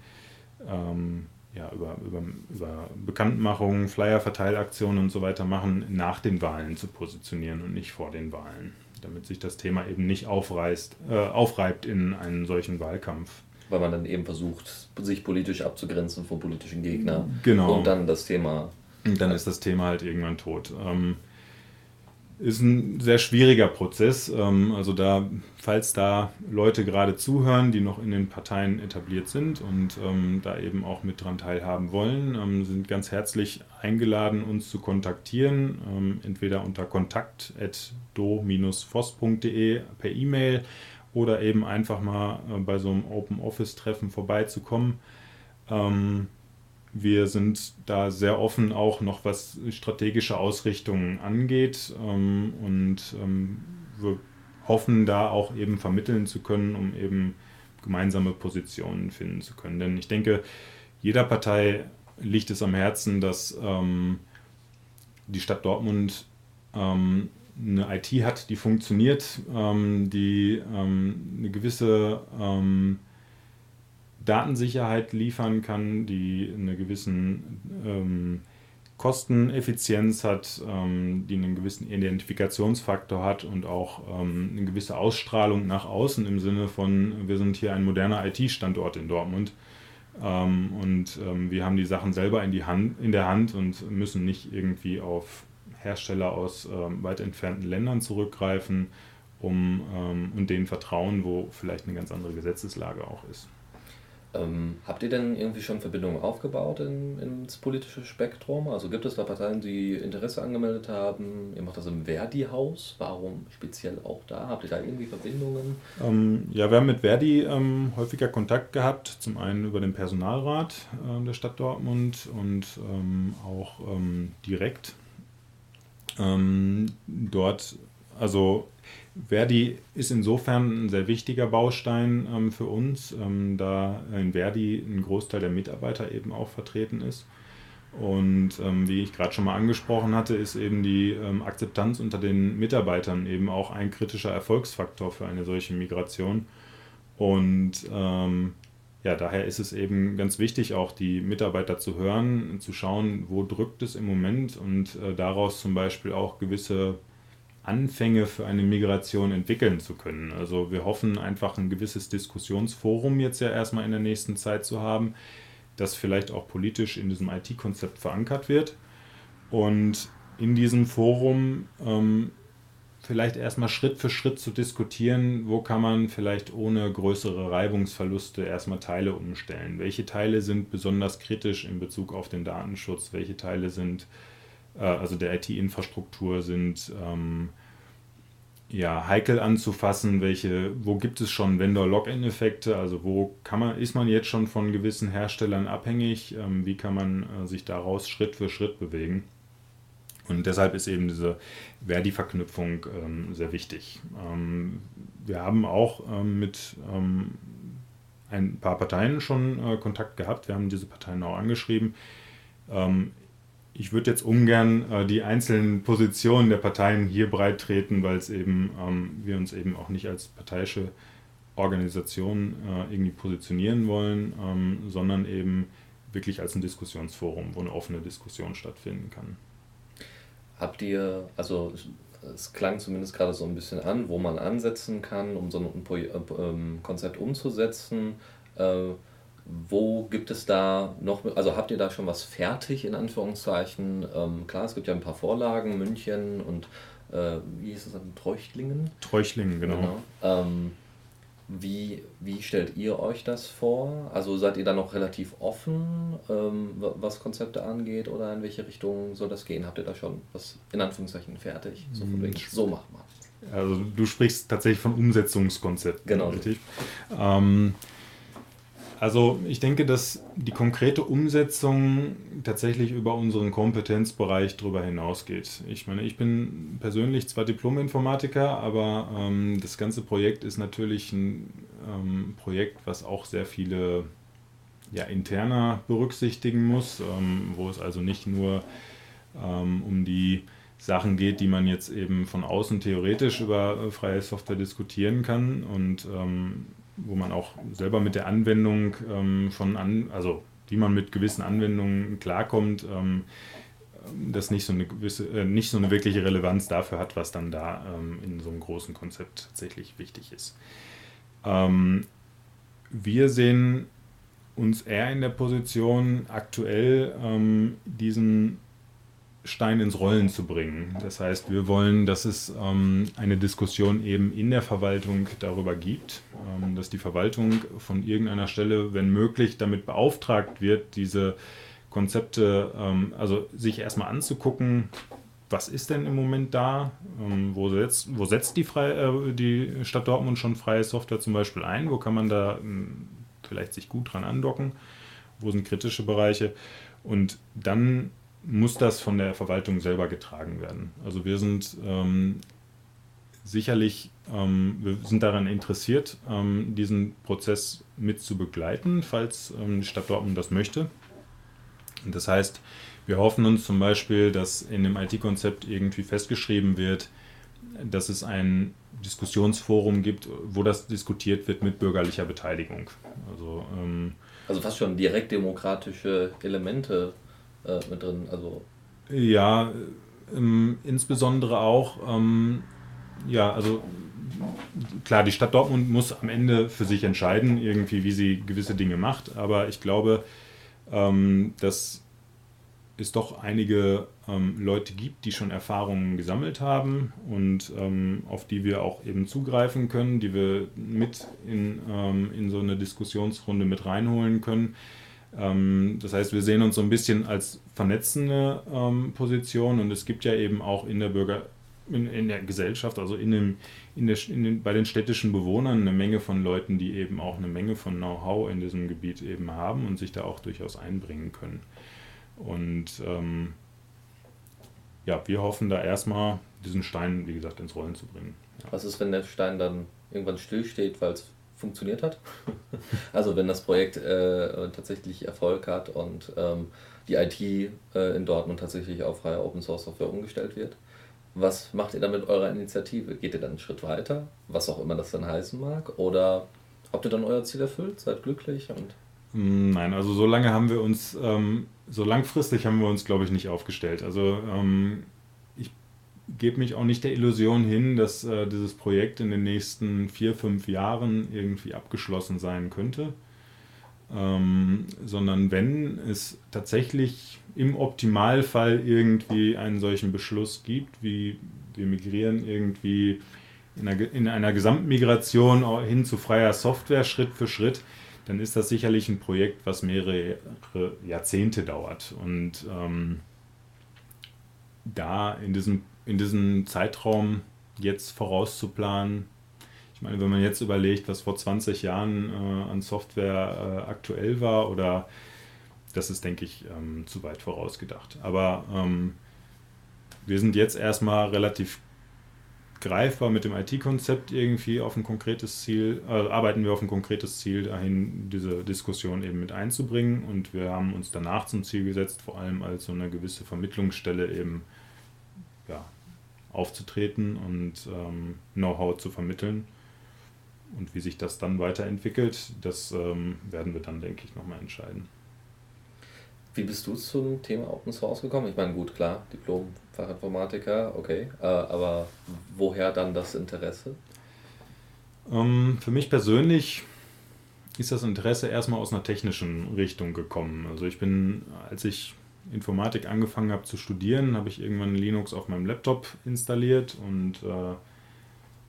ähm, ja, über, über, über Bekanntmachungen, Flyer-Verteilaktionen und so weiter machen, nach den Wahlen zu positionieren und nicht vor den Wahlen, damit sich das Thema eben nicht aufreißt, äh, aufreibt in einen solchen Wahlkampf. Weil man dann eben versucht, sich politisch abzugrenzen von politischen Gegnern. Genau. Und dann das Thema. Und dann ist das Thema halt irgendwann tot. Ähm, ist ein sehr schwieriger Prozess. Ähm, also da, falls da Leute gerade zuhören, die noch in den Parteien etabliert sind und ähm, da eben auch mit dran teilhaben wollen, ähm, sind ganz herzlich eingeladen, uns zu kontaktieren, entweder unter kontakt.do-voss.de per E-Mail oder eben einfach mal äh, bei so einem Open Office Treffen vorbeizukommen. Wir sind da sehr offen, auch noch was strategische Ausrichtungen angeht. Ähm, und ähm, wir hoffen da auch eben vermitteln zu können, um eben gemeinsame Positionen finden zu können. Denn ich denke, jeder Partei liegt es am Herzen, dass ähm, die Stadt Dortmund ähm, eine IT hat, die funktioniert, ähm, die ähm, eine gewisse Datensicherheit liefern kann, die eine gewissen ähm, Kosteneffizienz hat, ähm, die einen gewissen Identifikationsfaktor hat und auch ähm, eine gewisse Ausstrahlung nach außen im Sinne von, wir sind hier ein moderner IT-Standort in Dortmund. Ähm, und ähm, wir haben die Sachen selber in, die Hand, in der Hand und müssen nicht irgendwie auf Hersteller aus ähm, weit entfernten Ländern zurückgreifen um, und denen vertrauen, wo vielleicht eine ganz andere Gesetzeslage auch ist. Ähm, habt ihr denn irgendwie schon Verbindungen aufgebaut in, ins politische Spektrum? Also gibt es da Parteien, die Interesse angemeldet haben? Ihr macht das im Verdi-Haus. Warum speziell auch da? Habt ihr da irgendwie Verbindungen? Ähm, ja, wir haben mit Verdi ähm, häufiger Kontakt gehabt. Zum einen über den Personalrat äh, der Stadt Dortmund und ähm, auch ähm, direkt. Ähm, dort, also Verdi ist insofern ein sehr wichtiger Baustein ähm, für uns, ähm, da in Verdi ein Großteil der Mitarbeiter eben auch vertreten ist. Und ähm, wie ich gerade schon mal angesprochen hatte, ist eben die ähm, Akzeptanz unter den Mitarbeitern eben auch ein kritischer Erfolgsfaktor für eine solche Migration. Und ähm, ja, daher ist es eben ganz wichtig, auch die Mitarbeiter zu hören, zu schauen, wo drückt es im Moment und äh, daraus zum Beispiel auch gewisse Anfänge für eine Migration entwickeln zu können. Also wir hoffen einfach ein gewisses Diskussionsforum jetzt ja erstmal in der nächsten Zeit zu haben, das vielleicht auch politisch in diesem IT-Konzept verankert wird. Und in diesem Forum ähm, vielleicht erstmal Schritt für Schritt zu diskutieren, wo kann man vielleicht ohne größere Reibungsverluste erstmal Teile umstellen. Welche Teile sind besonders kritisch in Bezug auf den Datenschutz, welche Teile sind äh, also der IT-Infrastruktur sind ähm, ja, heikel anzufassen, welche, wo gibt es schon Vendor-Login-Effekte, also wo kann man, ist man jetzt schon von gewissen Herstellern abhängig, ähm, wie kann man äh, sich daraus Schritt für Schritt bewegen. Und deshalb ist eben diese Verdi-Verknüpfung ähm, sehr wichtig. Ähm, wir haben auch ähm, mit ähm, ein paar Parteien schon äh, Kontakt gehabt, wir haben diese Parteien auch angeschrieben. Ich würde jetzt ungern äh, die einzelnen Positionen der Parteien hier breit treten, weil es eben ähm, wir uns eben auch nicht als parteiische Organisation äh, irgendwie positionieren wollen, ähm, sondern eben wirklich als ein Diskussionsforum, wo eine offene Diskussion stattfinden kann. Habt ihr, also es klang zumindest gerade so ein bisschen an, wo man ansetzen kann, um so ein, ein äh, ähm, Konzept umzusetzen. Äh, wo gibt es da noch, also habt ihr da schon was fertig in Anführungszeichen? Ähm, klar, es gibt ja ein paar Vorlagen, München und äh, wie hieß es dann, Treuchtlingen? Treuchtlingen, genau. genau. Ähm, wie, wie stellt ihr euch das vor? Also seid ihr da noch relativ offen, ähm, was Konzepte angeht oder in welche Richtung soll das gehen? Habt ihr da schon was in Anführungszeichen fertig? So, von wegen, so macht man. Also du sprichst tatsächlich von Umsetzungskonzepten. Genau. Richtig. Ähm, also ich denke, dass die konkrete Umsetzung tatsächlich über unseren Kompetenzbereich darüber hinausgeht. Ich meine, ich bin persönlich zwar Diplom-Informatiker, aber ähm, das ganze Projekt ist natürlich ein ähm, Projekt, was auch sehr viele ja, interner berücksichtigen muss, ähm, wo es also nicht nur ähm, um die Sachen geht, die man jetzt eben von außen theoretisch über äh, freie Software diskutieren kann und ähm, wo man auch selber mit der Anwendung ähm, von an, also wie man mit gewissen Anwendungen klarkommt, ähm, das nicht so eine gewisse, äh, nicht so eine wirkliche Relevanz dafür hat, was dann da ähm, in so einem großen Konzept tatsächlich wichtig ist. Ähm, wir sehen uns eher in der Position, aktuell ähm, diesen Stein ins Rollen zu bringen. Das heißt, wir wollen, dass es ähm, eine Diskussion eben in der Verwaltung darüber gibt, ähm, dass die Verwaltung von irgendeiner Stelle, wenn möglich, damit beauftragt wird, diese Konzepte, ähm, also sich erstmal anzugucken, was ist denn im Moment da? Ähm, wo, setzt, wo setzt die, Frei, äh, die Stadt Dortmund schon freie Software zum Beispiel ein? Wo kann man da ähm, vielleicht sich gut dran andocken? Wo sind kritische Bereiche? Und dann muss das von der Verwaltung selber getragen werden. Also wir sind ähm, sicherlich, ähm, wir sind daran interessiert, ähm, diesen Prozess mit zu begleiten, falls ähm, die Stadt Dortmund das möchte. Das heißt, wir hoffen uns zum Beispiel, dass in dem IT-Konzept irgendwie festgeschrieben wird, dass es ein Diskussionsforum gibt, wo das diskutiert wird mit bürgerlicher Beteiligung. Also, ähm, also fast schon direkt demokratische Elemente äh, mit drin. Also ja, ähm, insbesondere auch, ähm, ja, also klar, die Stadt Dortmund muss am Ende für sich entscheiden, irgendwie, wie sie gewisse Dinge macht, aber ich glaube, ähm, dass es doch einige ähm, Leute gibt, die schon Erfahrungen gesammelt haben und ähm, auf die wir auch eben zugreifen können, die wir mit in, ähm, in so eine Diskussionsrunde mit reinholen können. Ähm, das heißt, wir sehen uns so ein bisschen als vernetzende ähm, Position und es gibt ja eben auch in der Bürger, in, in der Gesellschaft, also in dem, in der, in den, bei den städtischen Bewohnern eine Menge von Leuten, die eben auch eine Menge von Know-how in diesem Gebiet eben haben und sich da auch durchaus einbringen können. Und ähm, ja, wir hoffen da erstmal, diesen Stein, wie gesagt, ins Rollen zu bringen. Ja. Was ist, wenn der Stein dann irgendwann stillsteht, weil es funktioniert hat? also wenn das Projekt äh, tatsächlich Erfolg hat und ähm, die IT äh, in Dortmund tatsächlich auf freie Open Source Software umgestellt wird. Was macht ihr dann mit eurer Initiative? Geht ihr dann einen Schritt weiter, was auch immer das dann heißen mag? Oder habt ihr dann euer Ziel erfüllt? Seid glücklich und hm, Nein, also so lange haben wir uns, ähm, so langfristig haben wir uns, glaube ich, nicht aufgestellt. Also ähm, gebe mich auch nicht der Illusion hin, dass äh, dieses Projekt in den nächsten vier, fünf Jahren irgendwie abgeschlossen sein könnte. Ähm, sondern wenn es tatsächlich im Optimalfall irgendwie einen solchen Beschluss gibt, wie wir migrieren irgendwie in einer, in einer Gesamtmigration hin zu freier Software Schritt für Schritt, dann ist das sicherlich ein Projekt, was mehrere Jahrzehnte dauert. Und ähm, da in diesem, in diesem Zeitraum jetzt vorauszuplanen, ich meine, wenn man jetzt überlegt, was vor 20 Jahren äh, an Software äh, aktuell war, oder das ist, denke ich, ähm, zu weit vorausgedacht. Aber ähm, wir sind jetzt erstmal relativ greifbar mit dem IT-Konzept irgendwie auf ein konkretes Ziel, äh, arbeiten wir auf ein konkretes Ziel dahin, diese Diskussion eben mit einzubringen. Und wir haben uns danach zum Ziel gesetzt, vor allem als so eine gewisse Vermittlungsstelle eben ja, aufzutreten und ähm, Know-how zu vermitteln. Und wie sich das dann weiterentwickelt, das ähm, werden wir dann, denke ich, nochmal entscheiden. Wie bist du zum Thema Open Source gekommen? Ich meine, gut, klar, Diplom Fachinformatiker, okay, äh, aber woher dann das Interesse? Ähm, für mich persönlich ist das Interesse erstmal aus einer technischen Richtung gekommen. Also ich bin, als ich Informatik angefangen habe zu studieren, habe ich irgendwann Linux auf meinem Laptop installiert und äh,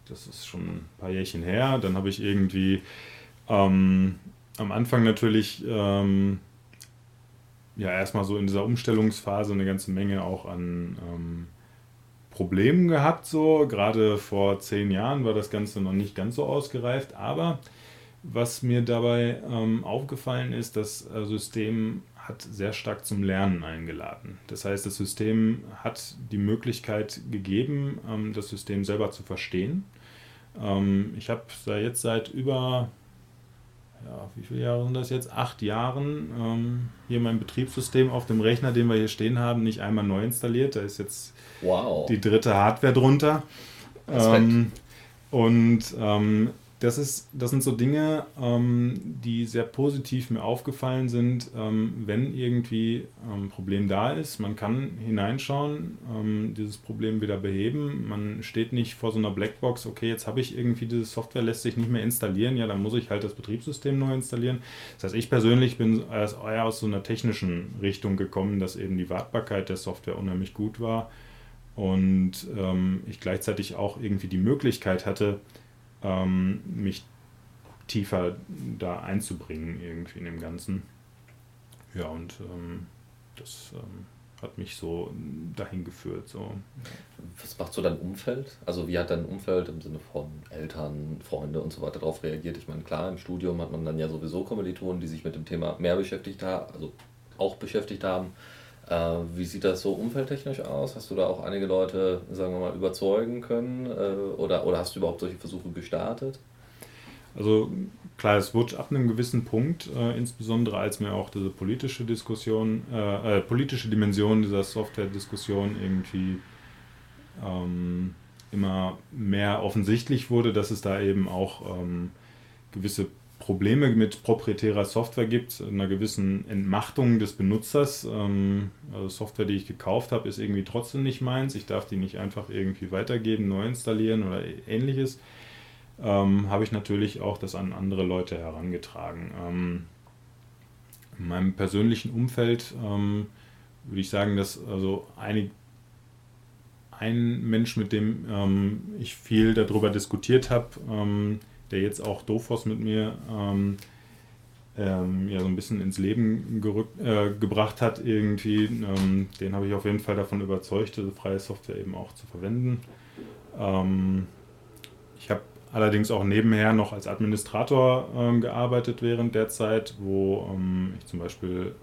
das ist schon ein paar Jährchen her. Dann habe ich irgendwie ähm, am Anfang natürlich ähm, ja erstmal so in dieser Umstellungsphase eine ganze Menge auch an ähm, Problemen gehabt. So gerade vor zehn Jahren war das Ganze noch nicht ganz so ausgereift, aber was mir dabei ähm, aufgefallen ist, das äh, System hat sehr stark zum Lernen eingeladen. Das heißt, das System hat die Möglichkeit gegeben, ähm, das System selber zu verstehen. Ähm, ich habe jetzt seit über ja, wie viele Jahre sind das jetzt? Acht Jahren ähm, hier mein Betriebssystem auf dem Rechner, den wir hier stehen haben, nicht einmal neu installiert. Da ist jetzt wow. die dritte Hardware drunter. Und das, ist, das sind so Dinge, ähm, die sehr positiv mir aufgefallen sind, ähm, wenn irgendwie ein ähm, Problem da ist. Man kann hineinschauen, ähm, dieses Problem wieder beheben. Man steht nicht vor so einer Blackbox, okay, jetzt habe ich irgendwie diese Software, lässt sich nicht mehr installieren, ja, dann muss ich halt das Betriebssystem neu installieren. Das heißt, ich persönlich bin eher aus so einer technischen Richtung gekommen, dass eben die Wartbarkeit der Software unheimlich gut war und ähm, ich gleichzeitig auch irgendwie die Möglichkeit hatte, ähm, mich tiefer da einzubringen irgendwie in dem Ganzen. Ja, und ähm, das ähm, hat mich so dahin geführt. So. Was macht so dein Umfeld? Also wie hat dein Umfeld im Sinne von Eltern, Freunde und so weiter darauf reagiert? Ich meine, klar, im Studium hat man dann ja sowieso Kommilitonen, die sich mit dem Thema mehr beschäftigt haben, also auch beschäftigt haben. Äh, wie sieht das so umfeldtechnisch aus? Hast du da auch einige Leute, sagen wir mal, überzeugen können? Äh, oder, oder hast du überhaupt solche Versuche gestartet? Also klar, es wurde ab einem gewissen Punkt, äh, insbesondere als mir auch diese politische Diskussion, äh, äh, politische Dimension dieser Software-Diskussion irgendwie ähm, immer mehr offensichtlich wurde, dass es da eben auch ähm, gewisse Probleme mit proprietärer Software gibt, einer gewissen Entmachtung des Benutzers. Ähm, also Software, die ich gekauft habe, ist irgendwie trotzdem nicht meins. Ich darf die nicht einfach irgendwie weitergeben, neu installieren oder ähnliches. Ähm, habe ich natürlich auch das an andere Leute herangetragen. Ähm, in meinem persönlichen Umfeld ähm, würde ich sagen, dass also einig, ein Mensch, mit dem ähm, ich viel darüber diskutiert habe, ähm, der jetzt auch Dofos mit mir ähm, ähm, ja so ein bisschen ins Leben gerückt, äh, gebracht hat irgendwie. Ähm, den habe ich auf jeden Fall davon überzeugt, diese freie Software eben auch zu verwenden. Ähm, ich habe allerdings auch nebenher noch als Administrator ähm, gearbeitet während der Zeit, wo ähm, ich zum Beispiel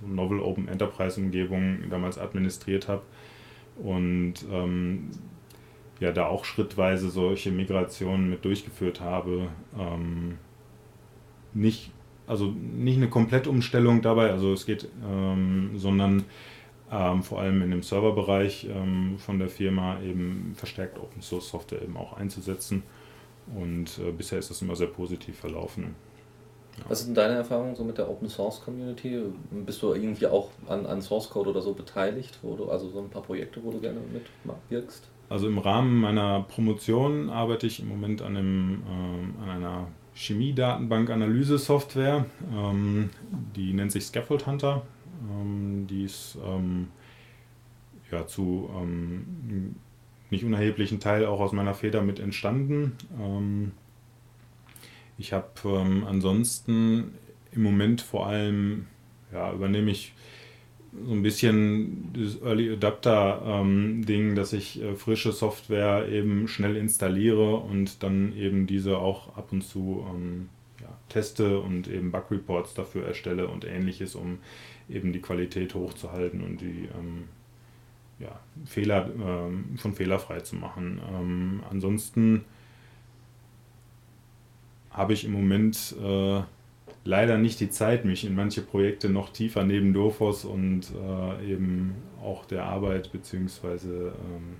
so Novel Open Enterprise Umgebung damals administriert habe und ja da auch schrittweise solche Migrationen mit durchgeführt habe. Ähm, nicht, also nicht eine Komplettumstellung dabei, also es geht, ähm, sondern ähm, vor allem in dem Serverbereich ähm, von der Firma eben verstärkt Open Source Software eben auch einzusetzen. Und äh, bisher ist das immer sehr positiv verlaufen. Ja. Was sind deine Erfahrungen so mit der Open Source Community? Bist du irgendwie auch an, an Source Code oder so beteiligt, wo du, also so ein paar Projekte, wo du gerne mitwirkst? Also im Rahmen meiner Promotion arbeite ich im Moment an, einem, äh, an einer Chemie-Datenbank-Analyse-Software. Ähm, die nennt sich Scaffold Hunter. Ähm, die ist ähm, ja, zu ähm, nicht unerheblichen Teil auch aus meiner Feder mit entstanden. Ähm, ich habe ähm, ansonsten im Moment vor allem, ja, übernehme ich so ein bisschen das Early Adapter-Ding, ähm, dass ich äh, frische Software eben schnell installiere und dann eben diese auch ab und zu ähm, ja, teste und eben Bug-Reports dafür erstelle und ähnliches, um eben die Qualität hochzuhalten und die ähm, ja, Fehler ähm, von fehlerfrei zu machen. Ähm, ansonsten habe ich im Moment äh, leider nicht die Zeit, mich in manche Projekte noch tiefer neben Dofos und äh, eben auch der Arbeit beziehungsweise ähm,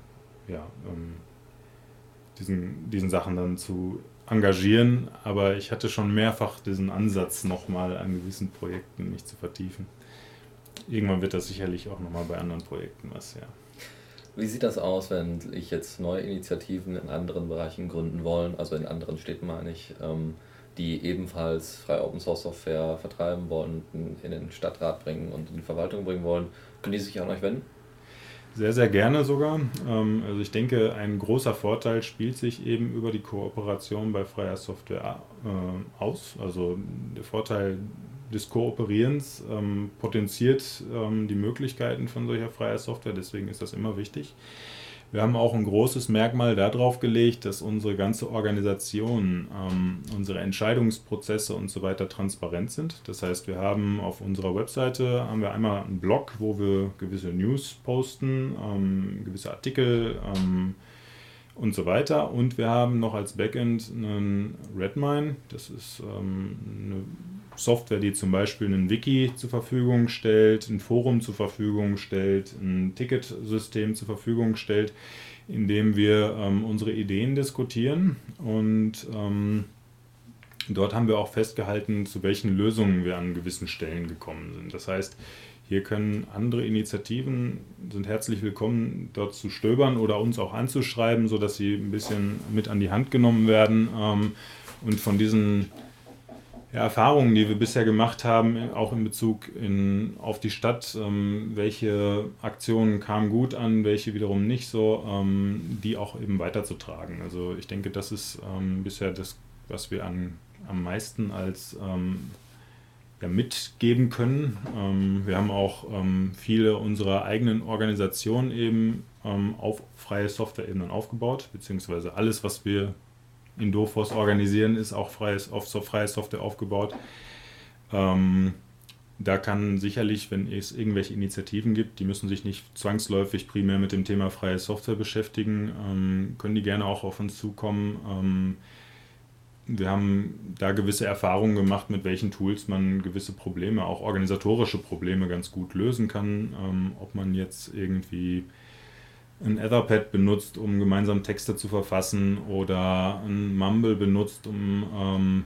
ja, ähm, diesen, diesen Sachen dann zu engagieren. Aber ich hatte schon mehrfach diesen Ansatz, nochmal an gewissen Projekten mich zu vertiefen. Irgendwann wird das sicherlich auch nochmal bei anderen Projekten was, ja. Wie sieht das aus, wenn ich jetzt neue Initiativen in anderen Bereichen gründen wollen, also in anderen Städten meine ich? Ähm, die ebenfalls freie Open Source Software vertreiben wollen, in den Stadtrat bringen und in die Verwaltung bringen wollen, können die sich an euch wenden? Sehr, sehr gerne sogar. Ähm, also ich denke, ein großer Vorteil spielt sich eben über die Kooperation bei freier Software äh, aus. Also der Vorteil des Kooperierens ähm, potenziert ähm, die Möglichkeiten von solcher freier Software, deswegen ist das immer wichtig. Wir haben auch ein großes Merkmal darauf gelegt, dass unsere ganze Organisation, ähm, unsere Entscheidungsprozesse und so weiter transparent sind. Das heißt, wir haben auf unserer Webseite haben wir einmal einen Blog, wo wir gewisse News posten, ähm, gewisse Artikel ähm, und so weiter. Und wir haben noch als Backend einen Redmine. Das ist ähm, eine Software, die zum Beispiel ein Wiki zur Verfügung stellt, ein Forum zur Verfügung stellt, ein Ticketsystem zur Verfügung stellt, in dem wir ähm, unsere Ideen diskutieren. Und ähm, dort haben wir auch festgehalten, zu welchen Lösungen wir an gewissen Stellen gekommen sind. Das heißt, hier können andere Initiativen, sind herzlich willkommen, dort zu stöbern oder uns auch anzuschreiben, sodass sie ein bisschen mit an die Hand genommen werden ähm, und von diesen ja, Erfahrungen, die wir bisher gemacht haben, auch in Bezug in, auf die Stadt, ähm, welche Aktionen kamen gut an, welche wiederum nicht so, ähm, die auch eben weiterzutragen. Also ich denke, das ist ähm, bisher das, was wir an, am meisten als ähm, ja, mitgeben können. Ähm, wir haben auch ähm, viele unserer eigenen Organisationen eben auf freie Software-Ebenen aufgebaut, beziehungsweise alles, was wir in Dofos organisieren, ist auch freies, auf so freie Software aufgebaut. Ähm, da kann sicherlich, wenn es irgendwelche Initiativen gibt, die müssen sich nicht zwangsläufig primär mit dem Thema freie Software beschäftigen, ähm, können die gerne auch auf uns zukommen. Wir haben da gewisse Erfahrungen gemacht, mit welchen Tools man gewisse Probleme, auch organisatorische Probleme ganz gut lösen kann. Ähm, ob man jetzt irgendwie ein Etherpad benutzt, um gemeinsam Texte zu verfassen oder ein Mumble benutzt, um ähm,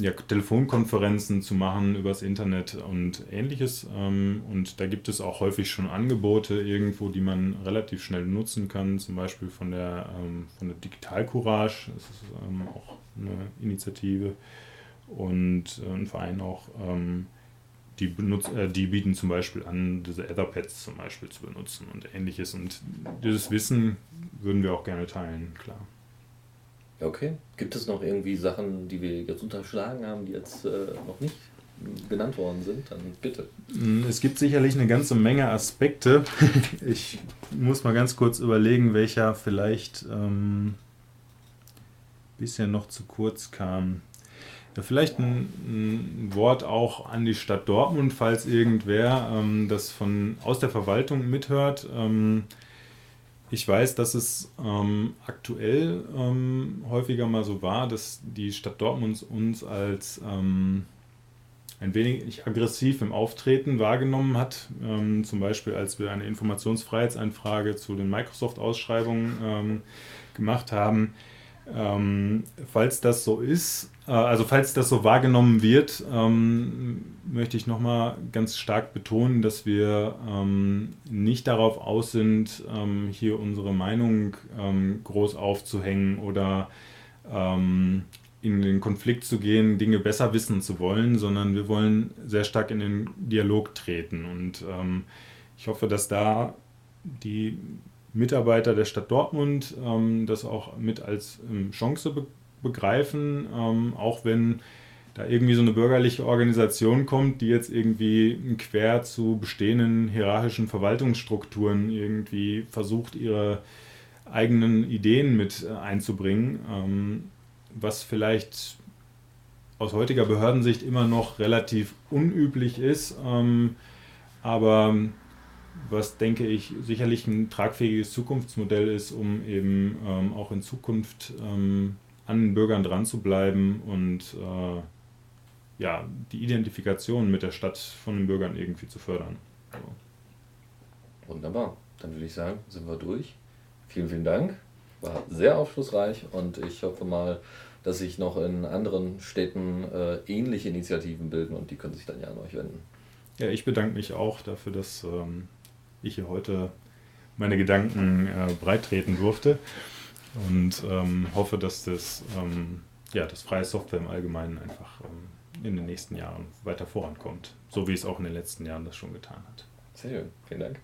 ja, Telefonkonferenzen zu machen übers Internet und ähnliches. Ähm, und da gibt es auch häufig schon Angebote irgendwo, die man relativ schnell nutzen kann, zum Beispiel von der, ähm, von der Digital das ist ähm, auch eine Initiative und äh, ein Verein auch, die, benutzt, äh, die bieten zum Beispiel an, diese Etherpads zum Beispiel zu benutzen und ähnliches. Und dieses Wissen würden wir auch gerne teilen, klar. Okay. Gibt es noch irgendwie Sachen, die wir jetzt unterschlagen haben, die jetzt äh, noch nicht genannt worden sind? Dann bitte. Mm, es gibt sicherlich eine ganze Menge Aspekte. ich muss mal ganz kurz überlegen, welcher vielleicht ähm, bisher noch zu kurz kam. Ja, vielleicht ein, ein, Wort auch an die Stadt Dortmund, falls irgendwer ähm, das von aus der Verwaltung mithört. Ähm, ich weiß, dass es ähm, aktuell ähm, häufiger mal so war, dass die Stadt Dortmund uns als ähm, ein wenig aggressiv im Auftreten wahrgenommen hat. Ähm, zum Beispiel, als wir eine Informationsfreiheitseinfrage zu den Microsoft-Ausschreibungen ähm, gemacht haben. Ähm, falls das so ist, äh, also falls das so wahrgenommen wird, ähm, möchte ich nochmal ganz stark betonen, dass wir ähm, nicht darauf aus sind, ähm, hier unsere Meinung ähm, groß aufzuhängen oder ähm, in den Konflikt zu gehen, Dinge besser wissen zu wollen, sondern wir wollen sehr stark in den Dialog treten. Und ich hoffe, dass da die Mitarbeiter der Stadt Dortmund ähm, das auch mit als ähm, Chance be begreifen, ähm, auch wenn da irgendwie so eine bürgerliche Organisation kommt, die jetzt irgendwie quer zu bestehenden hierarchischen Verwaltungsstrukturen irgendwie versucht, ihre eigenen Ideen mit äh, einzubringen, ähm, was vielleicht aus heutiger Behördensicht immer noch relativ unüblich ist, ähm, aber was denke ich sicherlich ein tragfähiges Zukunftsmodell ist, um eben ähm, auch in Zukunft ähm, an den Bürgern dran zu bleiben und äh, ja, die Identifikation mit der Stadt von den Bürgern irgendwie zu fördern. So. Wunderbar. Dann würde ich sagen, sind wir durch. Vielen, vielen Dank. War sehr aufschlussreich und ich hoffe mal, dass sich noch in anderen Städten äh, ähnliche Initiativen bilden und die können sich dann ja an euch wenden. Ja, ich bedanke mich auch dafür, dass ähm, ich hier heute meine Gedanken äh, breitreten durfte und ähm, hoffe, dass das, ähm, ja, das freie Software im Allgemeinen einfach ähm, in den nächsten Jahren weiter vorankommt, so wie es auch in den letzten Jahren das schon getan hat. Sehr schön, vielen Dank.